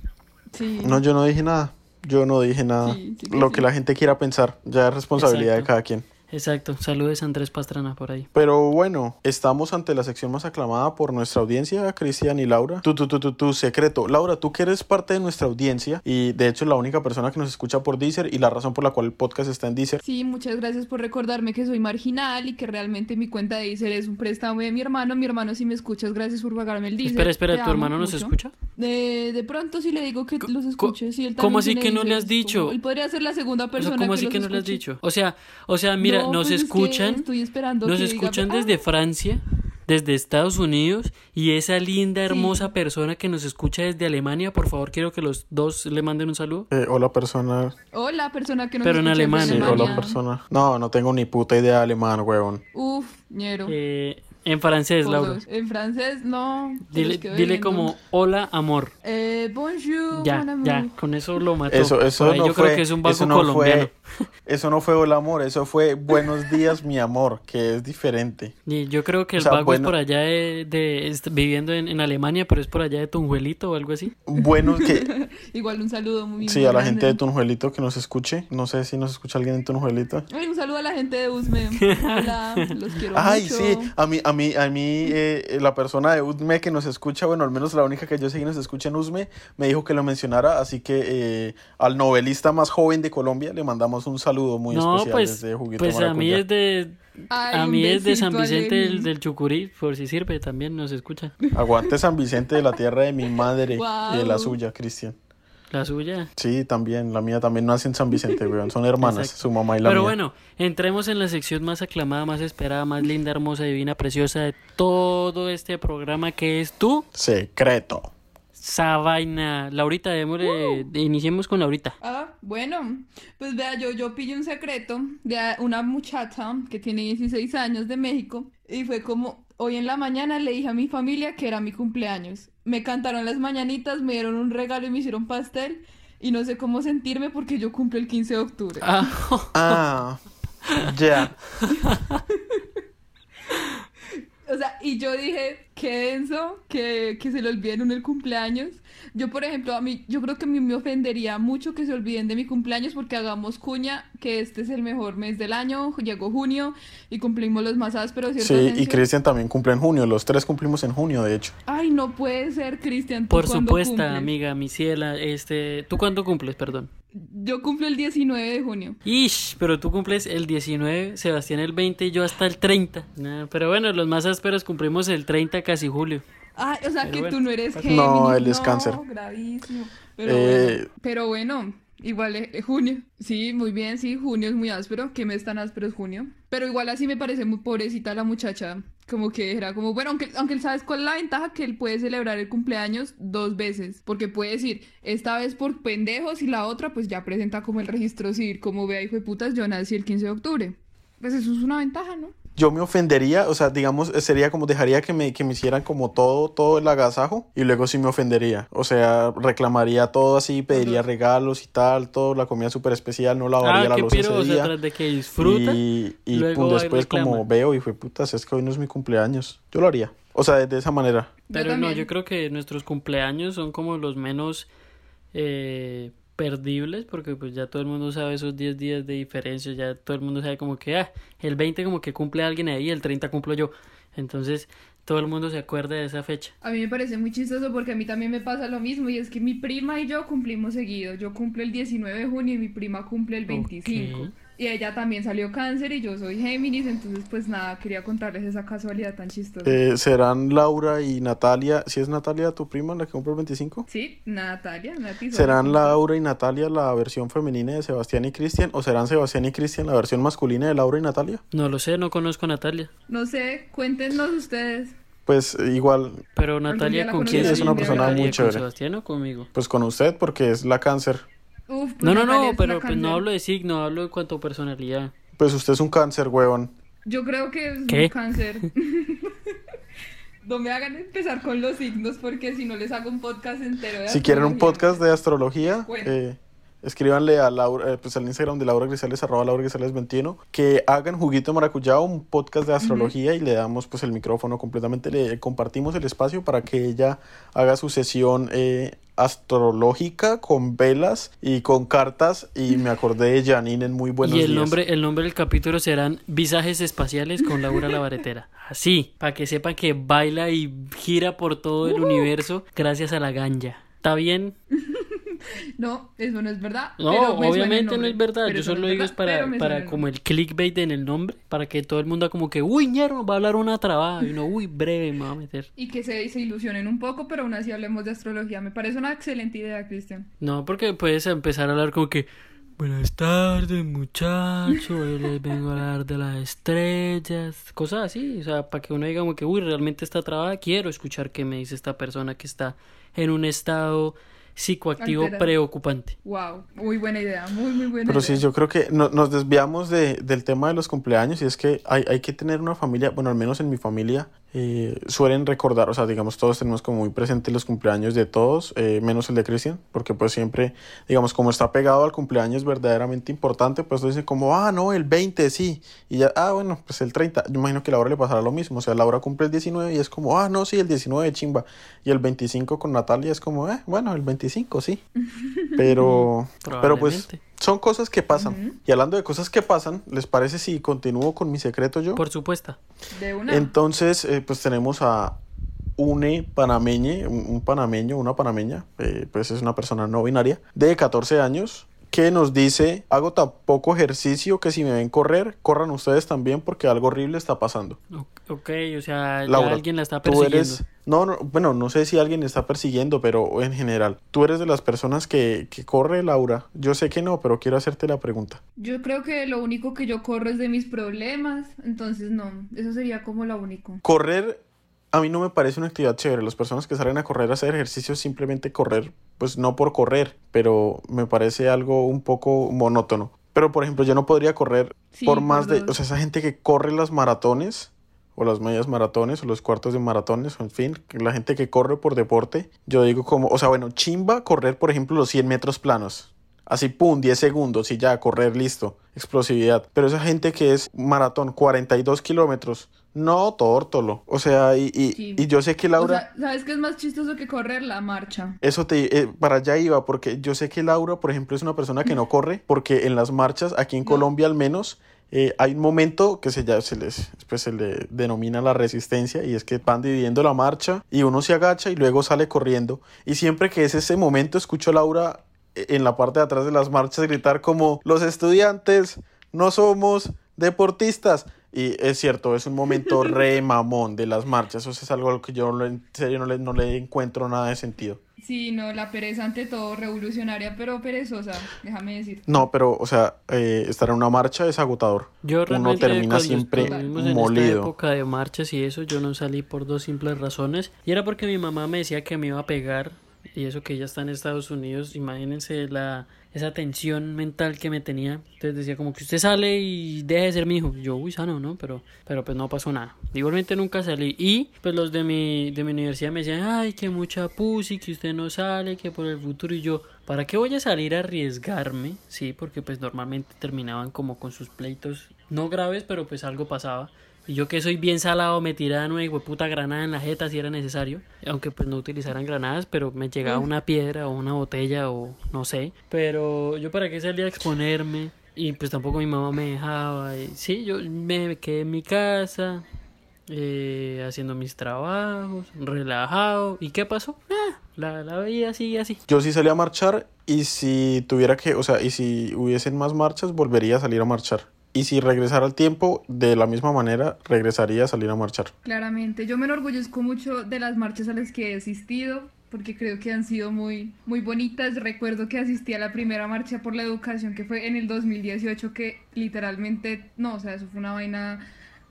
Sí. No, yo no dije nada, yo no dije nada. Sí, sí que Lo sí. que la gente quiera pensar, ya es responsabilidad Exacto. de cada quien. Exacto. Saludes a Andrés Pastrana por ahí. Pero bueno, estamos ante la sección más aclamada por nuestra audiencia, Cristian y Laura. Tu, tu, tu, tu, tu secreto. Laura, tú que eres parte de nuestra audiencia y de hecho la única persona que nos escucha por Deezer y la razón por la cual el podcast está en Deezer. Sí, muchas gracias por recordarme que soy marginal y que realmente mi cuenta de Deezer es un préstamo de mi hermano. Mi hermano, si me escuchas, gracias por pagarme el Deezer. Espera, espera, Te ¿tu hermano nos escucha? De, de pronto sí le digo que los escuche. Sí, él cómo también así que no le has es dicho? como- él podría ser la segunda O sea, persona ¿cómo que así los que no le has dicho? O sea, o sea, mira, No, nos pues es que escuchan, Estoy esperando nos que diga, escuchan "Ah, desde Francia, desde Estados Unidos y esa linda, hermosa persona que nos escucha desde Alemania, por favor, quiero que los dos le manden un saludo. Eh, hola persona. Hola, persona que nos Pero en escucha desde alemán, Sí, Alemania. hola persona. No, no tengo ni puta idea de alemán, huevón. Uf, ñero. Eh, en francés, Laura. En francés, no. Dile, dile como hola, amor. Eh, bonjour, Ya, mon amour. ya, con eso lo mató. Eso, eso Por ahí no yo fue, creo que es un eso no colombiano. fue, eso no fue hola amor, eso fue buenos días mi amor, que es diferente. Y yo creo que O el sea, vago bueno. es por allá de, de- viviendo en, en Alemania, pero es por allá de Tunjuelito o algo así. Buenos que, Igual un saludo muy sí, muy a la grande. gente de Tunjuelito que nos escuche, no sé si nos escucha alguien en Tunjuelito. Ay, un saludo a la gente de Usme. Hola, los quiero Ay, mucho. sí, a mí, a mí, a mí, eh, la persona de UDME que nos escucha, bueno, al menos la única que yo sé que nos escucha en USME, me dijo que lo mencionara, así que eh, al novelista más joven de Colombia le mandamos un saludo muy no, especial pues, desde Juguito pues a mí es de Ay, a mí es de San a Vicente del, del Chucurí, por si sirve, también nos escucha. Aguante San Vicente de la tierra de mi madre y de la suya, Cristian. La suya. Sí, también, la mía también nace en San Vicente, weón. Son hermanas, su mamá y la Pero mía. bueno, entremos en la sección más aclamada, más esperada, más linda, hermosa, divina, preciosa de todo este programa que es tú, Secreto. esa vaina. Laurita, démosle, iniciemos con Laurita. Ah, bueno, pues vea, yo, yo pillé un secreto de una muchacha que tiene 16 años de México y fue como, hoy en la mañana le dije a mi familia que era mi cumpleaños. Me cantaron las mañanitas, me dieron un regalo y me hicieron pastel y no sé cómo sentirme porque yo cumplo el 15 de octubre. Ah, Ah, ya. O sea, y yo dije, qué denso, que, que se le olviden el cumpleaños. Yo, por ejemplo, a mí, yo creo que a mí me ofendería mucho que se olviden de mi cumpleaños porque hagamos cuña, que este es el mejor mes del año, llegó junio y cumplimos los más ásperos, ¿cierto, Sí, y? Cristian también cumple en junio. Los tres cumplimos en junio, de hecho. Ay, no puede ser, Cristian, ¿tú por supuesto, amiga, mi ciela, este, ¿tú cuándo cumples, perdón? Yo cumplo el 19 de junio. Ish, pero tú cumples el 19, Sebastián el 20 y yo hasta el 30. Nah, pero bueno, los más ásperos cumplimos el 30 casi julio. Ay, o sea, Pero que bueno. tú no eres No, Géminis. él es cáncer. gravísimo. Pero, Eh, bueno, pero bueno, igual es es junio. Sí, muy bien, sí, junio es muy áspero. ¿Qué mes tan áspero es junio? Pero igual así me parece muy pobrecita la muchacha. Como que era como, bueno, aunque, aunque él sabes cuál es la ventaja, que él puede celebrar el cumpleaños dos veces. Porque puede decir, esta vez por pendejos y la otra, pues ya presenta como el registro civil, como vea, hijo de putas, yo nací el 15 de octubre. Pues eso es una ventaja, ¿no? Yo me ofendería, o sea, digamos, eh, sería como dejaría que me, que me hicieran como todo, todo el agasajo y luego sí me ofendería. O sea, reclamaría todo así, pediría regalos y tal, todo, la comida súper especial, no lavaría Ah, la piro, o ese sea, día. tras de que disfruta. Y, y luego pum, va y después como veo y fue putas, es que hoy no es mi cumpleaños. Yo lo haría. O sea, de, de esa manera. Pero no, yo creo que nuestros cumpleaños son como los menos eh, perdibles, porque pues ya todo el mundo sabe esos 10 días de diferencia, ya todo el mundo sabe como que, ah, el 20 como que cumple alguien ahí, el 30 cumplo yo. Entonces, todo el mundo se acuerda de esa fecha. A mí me parece muy chistoso porque a mí también me pasa lo mismo y es que mi prima y yo cumplimos seguido. Yo cumplo el 19 de junio y mi prima cumple el 25. Ok. Y ella también salió cáncer y yo soy Géminis, entonces pues nada, quería contarles esa casualidad tan chistosa. Eh, ¿Serán Laura y Natalia? ¿Si es Natalia tu prima la que cumple el 25? Sí, Natalia, Nati. ¿Serán Laura y Natalia la versión femenina de Sebastián y Cristian? ¿O serán Sebastián y Cristian la versión masculina de Laura y Natalia? No lo sé, no conozco a Natalia. No sé, cuéntenos ustedes. Pues igual, Pero Natalia, ¿con quién? es una persona ¿Natalia muy con chévere. Sebastián o conmigo? pues con usted porque es la cáncer. Uf, pues No, no, Natalia no, pero pues no hablo de signo, hablo de cuanto a personalidad. Pues usted es un cáncer, huevón. Yo creo que es ¿Qué? un cáncer. no me hagan empezar con los signos porque si no les hago un podcast entero de Si quieren un podcast de astrología, Bueno. eh, escríbanle a Laura, eh, pues al Instagram de Laura Grisales, arroba Laura Grisales 21, que hagan Juguito Maracuyá, un podcast de astrología y le damos pues el micrófono completamente, le compartimos el espacio para que ella haga su sesión eh, astrológica con velas y con cartas y me acordé de Janine en muy buenos y el días. nombre, el nombre del capítulo serán Visajes Espaciales con Laura la Baretera. Así, para que sepan que baila y gira por todo el universo gracias a la ganja. ¿Está bien? No, eso no es verdad. No, obviamente no es verdad. Yo solo digo es para, para como el clickbait en el nombre, para que todo el mundo como que, uy, ñero, va a hablar una trabada. Y uno, uy, breve, me va a meter. Y que se, se ilusionen un poco, pero aún así hablemos de astrología. Me parece una excelente idea, Cristian. No, porque puedes empezar a hablar como que, buenas tardes, muchachos, hoy les vengo a hablar de las estrellas, cosas así, o sea, para que uno diga como que, uy, realmente está trabada, quiero escuchar qué me dice esta persona que está en un estado psicoactivo preocupante. Wow, muy buena idea, muy, muy buena Pero idea. sí, yo creo que no- nos desviamos de- del tema de los cumpleaños y es que hay, hay que tener una familia, bueno, al menos en mi familia, eh, suelen recordar, o sea, digamos, todos tenemos como muy presentes los cumpleaños de todos, eh, menos el de Cristian, porque pues siempre, digamos, como está pegado al cumpleaños verdaderamente importante, pues dicen como, ah, no, el 20, sí, y ya, ah, bueno, pues el 30, yo imagino que a Laura le pasará lo mismo, o sea, Laura cumple el 19 y es como, ah, no, sí, el 19 chimba, y el 25 con Natalia es como, eh, bueno, el 25, sí, pero, pero pues... Son cosas que pasan. Y hablando de cosas que pasan, ¿les parece si continúo con mi secreto yo? Por supuesto. De una. Entonces, eh, pues tenemos a une panameñe, un, un panameño, una panameña, eh, pues es una persona no binaria, de 14 años, que nos dice, hago tan poco ejercicio que si me ven correr, corran ustedes también porque algo horrible está pasando. Ok, o sea, ya Laura, alguien la está tú persiguiendo. eres... No, no, bueno, no sé si alguien está persiguiendo, pero en general, tú eres de las personas que, que corre, Laura. Yo sé que no, pero quiero hacerte la pregunta. Yo creo que lo único que yo corro es de mis problemas, entonces no, eso sería como lo único. Correr a mí no me parece una actividad chévere. Las personas que salen a correr a hacer ejercicio simplemente correr, pues no por correr, pero me parece algo un poco monótono. Pero por ejemplo, yo no podría correr Sí, por más de, o sea, esa gente que corre las maratones o las medias maratones o los cuartos de maratones, o en fin, la gente que corre por deporte, yo digo como, o sea, bueno, chimba correr por ejemplo los 100 metros planos. Así, pum, 10 segundos y ya, correr, listo. Explosividad. Pero esa gente que es maratón, 42 kilómetros. No, tórtolo. O sea, y, y, Sí. y yo sé que Laura... O sea, ¿sabes qué es más chistoso que correr? La marcha. Eso te, eh, para allá iba, porque yo sé que Laura, por ejemplo, es una persona que no corre, porque en las marchas, aquí en No. Colombia al menos, eh, hay un momento que se, ya, se, les, pues, se le denomina la resistencia, y es que van dividiendo la marcha, y uno se agacha y luego sale corriendo. Y siempre que es ese momento, escucho a Laura eh, en la parte de atrás de las marchas gritar como, los estudiantes no somos deportistas. Y es cierto, es un momento re mamón de las marchas. Eso es algo a lo que yo en serio no le, no le encuentro nada de sentido. Sí, no, la pereza ante todo revolucionaria, pero perezosa, déjame decir. No, pero, o sea, eh, estar en una marcha es agotador. Yo Uno realmente termina siempre estuvimos en esta molido. época de marchas y eso, yo no salí por dos simples razones. Y era porque mi mamá me decía que me iba a pegar. Y eso que ella está en Estados Unidos, imagínense la, esa tensión mental que me tenía. Entonces decía como que usted sale y deje de ser mi hijo. Yo, uy, sano, ¿no? Pero, pero pues no pasó nada. Igualmente nunca salí. Y pues los de mi, de mi universidad me decían, ay, que mucha pussy, que usted no sale, que por el futuro. Y yo, ¿para qué voy a salir a arriesgarme? Sí, porque pues normalmente terminaban como con sus pleitos, no graves, pero pues algo pasaba. Y yo que soy bien salado me tiraban una puta granada en la jeta si era necesario. Aunque pues no utilizaran granadas, pero me llegaba una piedra o una botella o no sé. Pero yo para qué salía a exponerme. Y pues tampoco mi mamá me dejaba. Y sí, yo me quedé en mi casa. eh, haciendo mis trabajos, relajado. ¿Y qué pasó? Ah, la, la vida sigue así. Yo sí salí a marchar y si tuviera que, o sea, y si hubiesen más marchas, volvería a salir a marchar. Y si regresara al tiempo, de la misma manera, regresaría a salir a marchar. Claramente, yo me enorgullezco mucho de las marchas a las que he asistido, porque creo que han sido muy, muy bonitas. Recuerdo que asistí a la primera marcha por la educación, que fue en el 2018, que literalmente, no, o sea, eso fue una vaina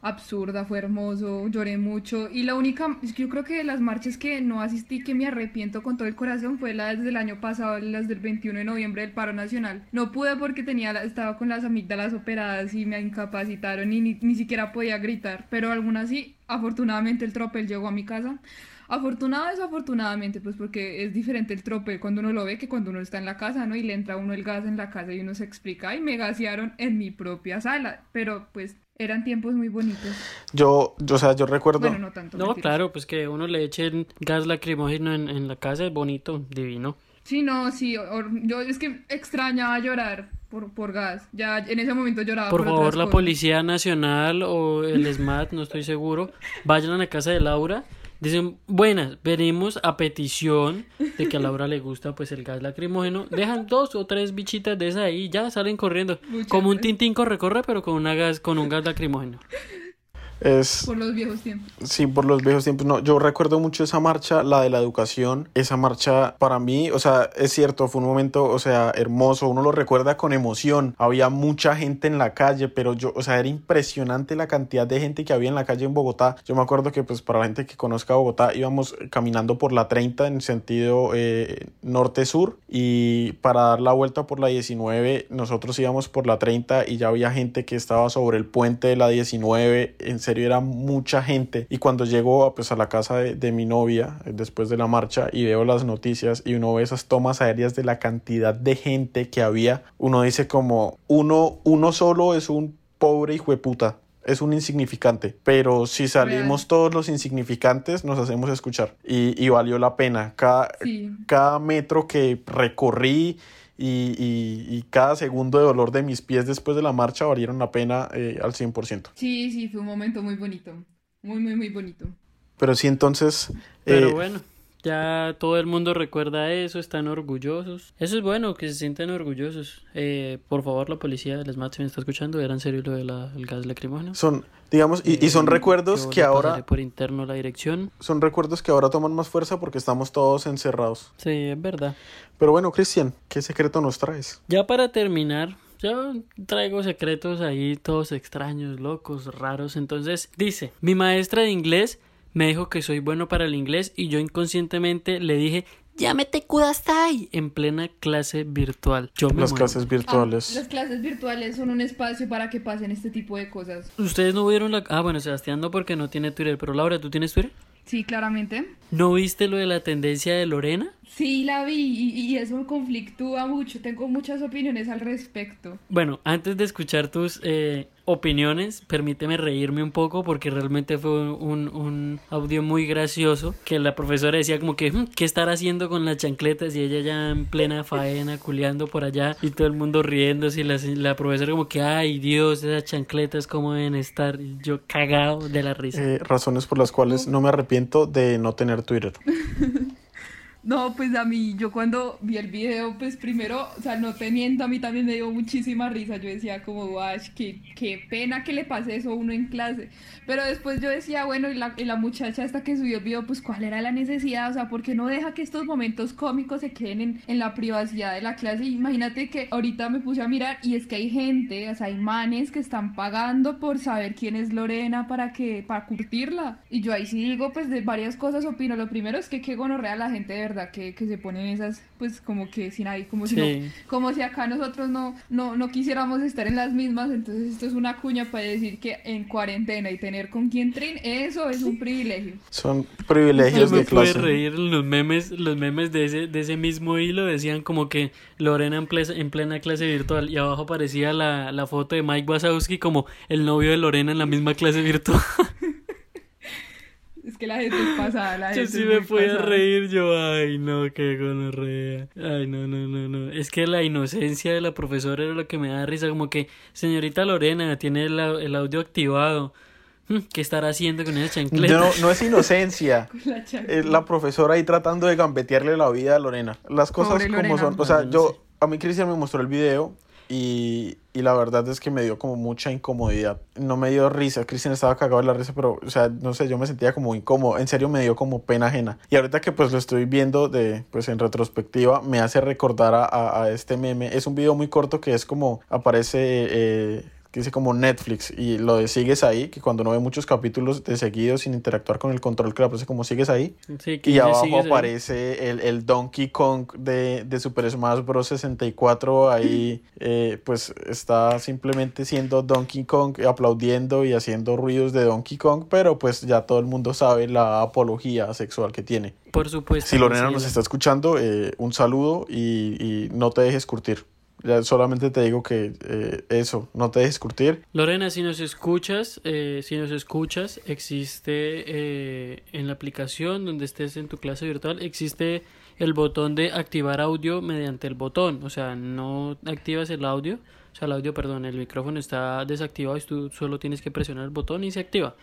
absurda, fue hermoso, lloré mucho. Y la única, yo creo que las marchas que no asistí, que me arrepiento con todo el corazón, fue la desde el año pasado, las del 21 de noviembre del paro nacional. No pude porque tenía, estaba con las amígdalas operadas y me incapacitaron y ni, ni siquiera podía gritar. Pero aún así, afortunadamente el tropel llegó a mi casa. Afortunado desafortunadamente, pues porque es diferente el tropel cuando uno lo ve que cuando uno está en la casa, ¿no? Y le entra uno el gas en la casa y uno se explica, y me gasearon en mi propia sala. Pero pues eran tiempos muy bonitos. Yo, yo, o sea, yo recuerdo... Bueno, no tanto. No, mentiras. claro, pues que uno le echen gas lacrimógeno en, en la casa es bonito, divino. Sí, no, sí, or- yo es que extrañaba llorar por, por gas. Ya en ese momento lloraba Por por, favor, la cosas. Policía Nacional o el SMAT, no estoy seguro, vayan a la casa de Laura. Dicen, buenas, venimos a petición de que a Laura le gusta pues el gas lacrimógeno. Dejan dos o tres bichitas de esas ahí y ya salen corriendo. Muchas Como un tintín corre, corre, pero con, una gas, con un gas lacrimógeno. Es, Por los viejos tiempos. Sí, por los viejos tiempos. No, yo recuerdo mucho esa marcha, la de la educación. Esa marcha para mí, o sea, es cierto, fue un momento, o sea, hermoso. Uno lo recuerda con emoción. Había mucha gente en la calle, pero yo, o sea, era impresionante la cantidad de gente que había en la calle en Bogotá. Yo me acuerdo que, pues, para la gente que conozca Bogotá, íbamos caminando por la 30 en sentido eh, norte-sur y para dar la vuelta por la 19, nosotros íbamos por la 30 y ya había gente que estaba sobre el puente de la 19. En serio, era mucha gente. Y cuando llego pues, a la casa de, de mi novia, eh, después de la marcha, y veo las noticias y uno ve esas tomas aéreas de la cantidad de gente que había, uno dice como, uno, uno solo es un pobre hijo de puta. Es un insignificante, pero si salimos Real. todos los insignificantes, nos hacemos escuchar. Y, y valió la pena. Cada, Sí. cada metro que recorrí y, y- y cada segundo de dolor de mis pies después de la marcha valieron la pena eh, al 100%. Sí, sí, fue un momento muy bonito. Muy, muy, muy bonito. Pero sí, entonces... Pero eh, bueno, ya todo el mundo recuerda eso, están orgullosos. Eso es bueno, que se sientan orgullosos. Eh, por favor, la policía del SMAT, si me está escuchando, ¿era en serio lo del gas lacrimógeno? Son, digamos, y, y son Eh, recuerdos que le ahora... por interno la dirección. Son recuerdos que ahora toman más fuerza porque estamos todos encerrados. Sí, es verdad. Pero bueno, Cristian, ¿qué secreto nos traes? Ya para terminar, yo traigo secretos ahí todos extraños, locos, raros. Entonces, dice, mi maestra de inglés me dijo que soy bueno para el inglés y yo inconscientemente le dije, llámete Kudasai en plena clase virtual. Yo me Las muero. clases Ah, virtuales. las clases virtuales son un espacio para que pasen este tipo de cosas. Ustedes no vieron la... Ah, bueno, Sebastián no porque no tiene Twitter, pero Laura, ¿tú tienes Twitter? Sí, claramente. ¿No viste lo de la tendencia de Lorena? Sí, la vi y, y eso me conflictúa mucho. Tengo muchas opiniones al respecto. Bueno, antes de escuchar tus eh, opiniones, permíteme reírme un poco porque realmente fue un, un audio muy gracioso que la profesora decía como que, "Hmm, ¿qué estar haciendo con las chancletas? Y ella ya en plena faena, culeando por allá y todo el mundo riéndose y la, la profesora como que, ay Dios, esas chancletas cómo deben estar. Y yo cagado de la risa. Eh, razones por las cuales no me arrepiento de no tener Twitter. No, pues a mí, yo cuando vi el video, pues primero, o sea, no te miento, a mí también me dio muchísima risa. Yo decía como, guay, qué, qué pena que le pase eso a uno en clase. Pero después yo decía, bueno, y la, y la muchacha hasta que subió el video, pues cuál era la necesidad, o sea, ¿por qué no deja que estos momentos cómicos se queden en, en la privacidad de la clase? Imagínate que ahorita me puse a mirar y es que hay gente, o sea, hay manes que están pagando por saber quién es Lorena para que, para curtirla. Y yo ahí sí digo, pues de varias cosas opino. Lo primero es que qué gonorrea la gente de verdad que, que se ponen esas, pues como que sin ahí, como si no, Sí. como si acá nosotros no, no, no quisiéramos estar en las mismas, entonces esto es una cuña para decir que en cuarentena y tener con quien trin, eso es un privilegio. Son privilegios me de clase. reír los memes, los memes de ese, de ese mismo hilo decían como que Lorena en, ple- en plena clase virtual y abajo aparecía la, la foto de Mike Wazowski como el novio de Lorena en la misma clase virtual. Que la gente es pasada, la Yo gente sí me muy fui a pasada. reír, yo, ay no, qué gonorrea. Ay no, no, no, no. Es que la inocencia de la profesora era lo que me da risa, como que, señorita Lorena, tiene el, el audio activado. "Hmm, ¿qué estará haciendo con esa chancleta? No, no es inocencia. Con la. Es la profesora ahí tratando de gambetearle la vida a Lorena. Las cosas Pobre como Lorena. son. O sea, yo, a mí Cristian me mostró el video y, y la verdad es que me dio como mucha incomodidad. No me dio risa, Cristian estaba cagado de la risa, pero, o sea, no sé, yo me sentía como incómodo. En serio me dio como pena ajena. Y ahorita que pues lo estoy viendo de, pues en retrospectiva, me hace recordar a, a- a este meme. Es un video muy corto que es como, aparece... eh, que dice como Netflix y lo de sigues ahí, que cuando uno ve muchos capítulos de seguido sin interactuar con el control que le aparece como sigues ahí, Sí, que y abajo aparece el, el Donkey Kong de, de Super Smash Bros. 64. Ahí eh, pues está simplemente siendo Donkey Kong, aplaudiendo y haciendo ruidos de Donkey Kong, pero pues ya todo el mundo sabe la apología sexual que tiene. Por supuesto. Si Lorena sí, nos está escuchando, eh, un saludo y, y no te dejes curtir. Ya solamente te digo que eh, eso, no te dejes curtir. Lorena, si nos escuchas, eh, si nos escuchas, existe eh, en la aplicación donde estés en tu clase virtual, existe el botón de activar audio mediante el botón. O sea, no activas el audio, o sea, el audio, perdón, el micrófono está desactivado y tú solo tienes que presionar el botón y se activa.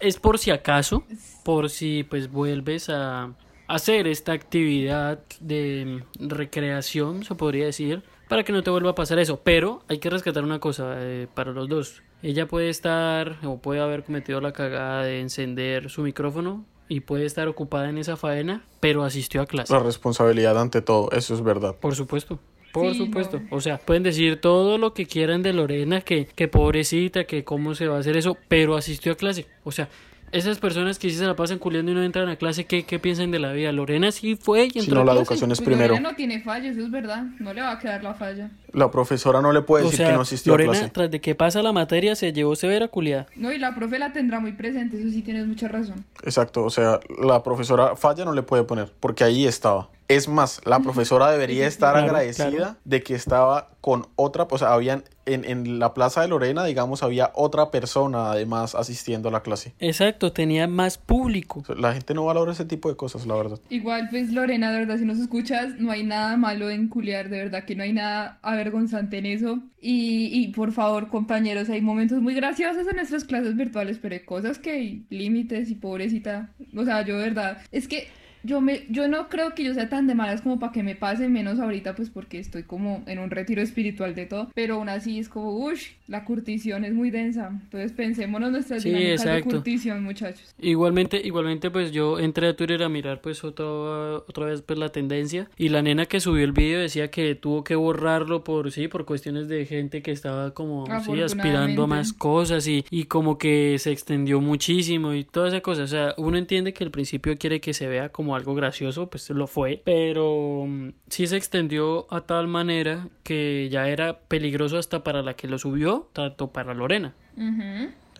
Es por si acaso, por si pues vuelves a hacer esta actividad de recreación, se podría decir, para que no te vuelva a pasar eso. Pero hay que rescatar una cosa eh, para los dos. Ella puede estar o puede haber cometido la cagada de encender su micrófono y puede estar ocupada en esa faena, pero asistió a clase. La responsabilidad ante todo, eso es verdad. Por supuesto. Por Sí, supuesto. no. O sea, pueden decir todo lo que quieran de Lorena, que, que pobrecita, que cómo se va a hacer eso, pero asistió a clase. O sea, esas personas que sí se la pasan culiando y no entran a clase, ¿qué, qué piensan de la vida? Lorena sí fue y Si entró no, a la clase. educación es Pues primero. Lorena no tiene falla, eso es verdad. No le va a quedar la falla. La profesora no le puede O decir sea, que no asistió Lorena, a clase. tras de que pasa la materia, se llevó severa culiada. No, y la profe la tendrá muy presente, eso sí tienes mucha razón. Exacto, o sea, la profesora falla no le puede poner, porque ahí estaba. Es más, la profesora debería estar Claro, agradecida claro. de que estaba con otra, o sea, habían en, en la plaza de Lorena, digamos, había otra persona además asistiendo a la clase. Exacto, tenía más público. La gente no valora ese tipo de cosas, la verdad. Igual, pues Lorena, de verdad, si nos escuchas, no hay nada malo en culiar, de verdad que no hay nada avergonzante en eso. Y, y por favor, compañeros, hay momentos muy graciosos en nuestras clases virtuales, pero hay cosas que hay límites y pobrecita. O sea, yo de verdad, es que yo me, yo no creo que yo sea tan de malas como para que me pase, menos ahorita, pues porque estoy como en un retiro espiritual de todo. Pero aún así es como, uff, la curtición es muy densa. Entonces pensémonos nuestras Sí, dinámicas de exacto. curtición, muchachos. Igualmente, igualmente, pues yo entré a Twitter a mirar pues otra, otra vez pues la tendencia y la nena que subió el video decía que tuvo que borrarlo por sí, por cuestiones de gente que estaba como sí, aspirando a más cosas y, y como que se extendió muchísimo y toda esa cosa. O sea, uno entiende que al principio quiere que se vea como algo gracioso, pues lo fue, pero mm, sí se extendió a tal manera que ya era peligroso hasta para la que lo subió, tanto para Lorena.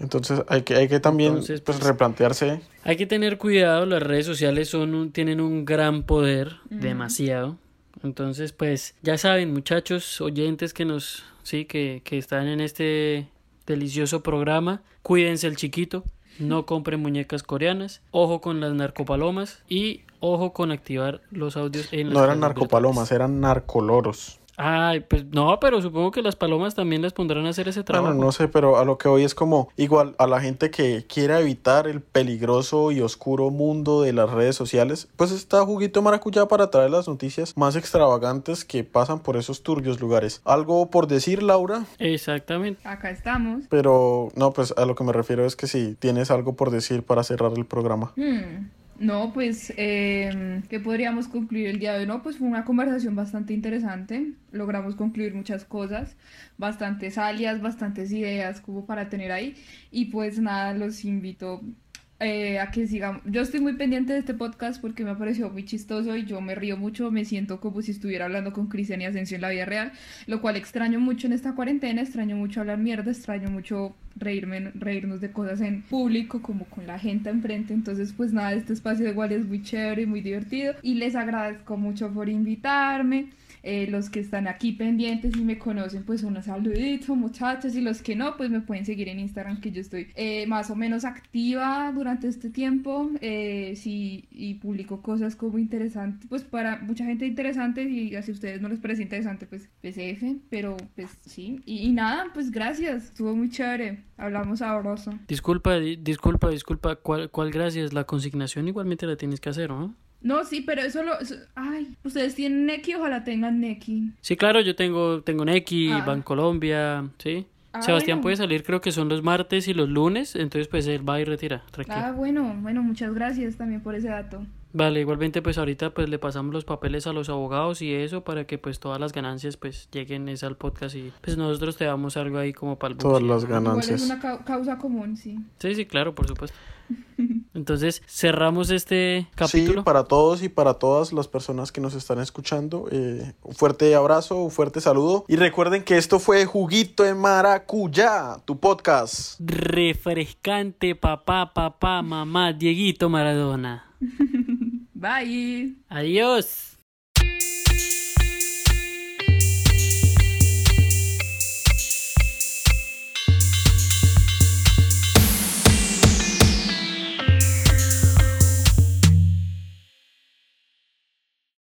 Entonces hay que, hay que también Entonces, pues, pues, replantearse. Hay que tener cuidado, las redes sociales son un- tienen un gran poder, demasiado. Entonces, pues, ya saben, muchachos, oyentes que nos, sí, que, que están en este delicioso programa, cuídense el chiquito, no compren muñecas coreanas, ojo con las narcopalomas. Y ojo con activar los audios en las No eran narcopalomas, eran narcoloros. Ay, pues no, pero supongo que las palomas también las pondrán a hacer ese trabajo. Bueno, no sé, pero a lo que hoy es como igual a la gente que quiera evitar el peligroso y oscuro mundo de las redes sociales, pues está Juguito Maracuyá para traer las noticias más extravagantes que pasan por esos turbios lugares. Algo por decir, Laura, Exactamente. Acá estamos. pero no, pues a lo que me refiero es que si tienes algo por decir para cerrar el programa. Hmm, No, pues, eh, ¿qué podríamos concluir el día de hoy? No, pues fue una conversación bastante interesante. Logramos concluir muchas cosas, bastantes alias, bastantes ideas como para tener ahí. Y pues nada, los invito eh, a que sigan. Yo estoy muy pendiente de este podcast porque me ha parecido muy chistoso y yo me río mucho, me siento como si estuviera hablando con Cristian y Asensio en la vida real, lo cual extraño mucho en esta cuarentena, extraño mucho hablar mierda, extraño mucho reírme, reírnos de cosas en público, como con la gente enfrente. Entonces, pues nada, este espacio igual es muy chévere y muy divertido y les agradezco mucho por invitarme. Eh, los que están aquí pendientes y me conocen, pues un saludito, muchachos, y los que no, pues me pueden seguir en Instagram, que yo estoy eh, más o menos activa durante este tiempo, eh, sí, y publico cosas como interesantes, pues para mucha gente interesantes y así a ustedes no les parece interesante, pues PCF, pero pues sí. Y, y nada, pues gracias, estuvo muy chévere, hablamos sabroso. Disculpa, di- disculpa, disculpa, ¿cuál, cuál gracias? La consignación igualmente la tienes que hacer, ¿no? No, sí, pero eso lo... eso- ay, ustedes tienen Neki, ojalá tengan Neki. Sí, claro, yo tengo, tengo Neki, Ah. Bancolombia, ¿sí? Ah, Sebastián bueno. puede salir, creo que son los martes y los lunes, entonces pues él va y retira, tranquilo. Ah, bueno, bueno, muchas gracias también por ese dato. Vale, igualmente pues ahorita pues le pasamos los papeles a los abogados y eso para que pues todas las ganancias pues lleguen es al podcast y pues nosotros te damos algo ahí como para el Todas bolsillo. las Igual es ganancias. una cau- causa común, sí. Sí, sí, claro, por supuesto. Entonces cerramos este capítulo. Sí, para todos y para todas las personas que nos están escuchando, eh, un fuerte abrazo, un fuerte saludo. Y recuerden que esto fue Juguito de Maracuyá, tu podcast. Refrescante, papá, papá, mamá, Dieguito Maradona. Bye. Adiós.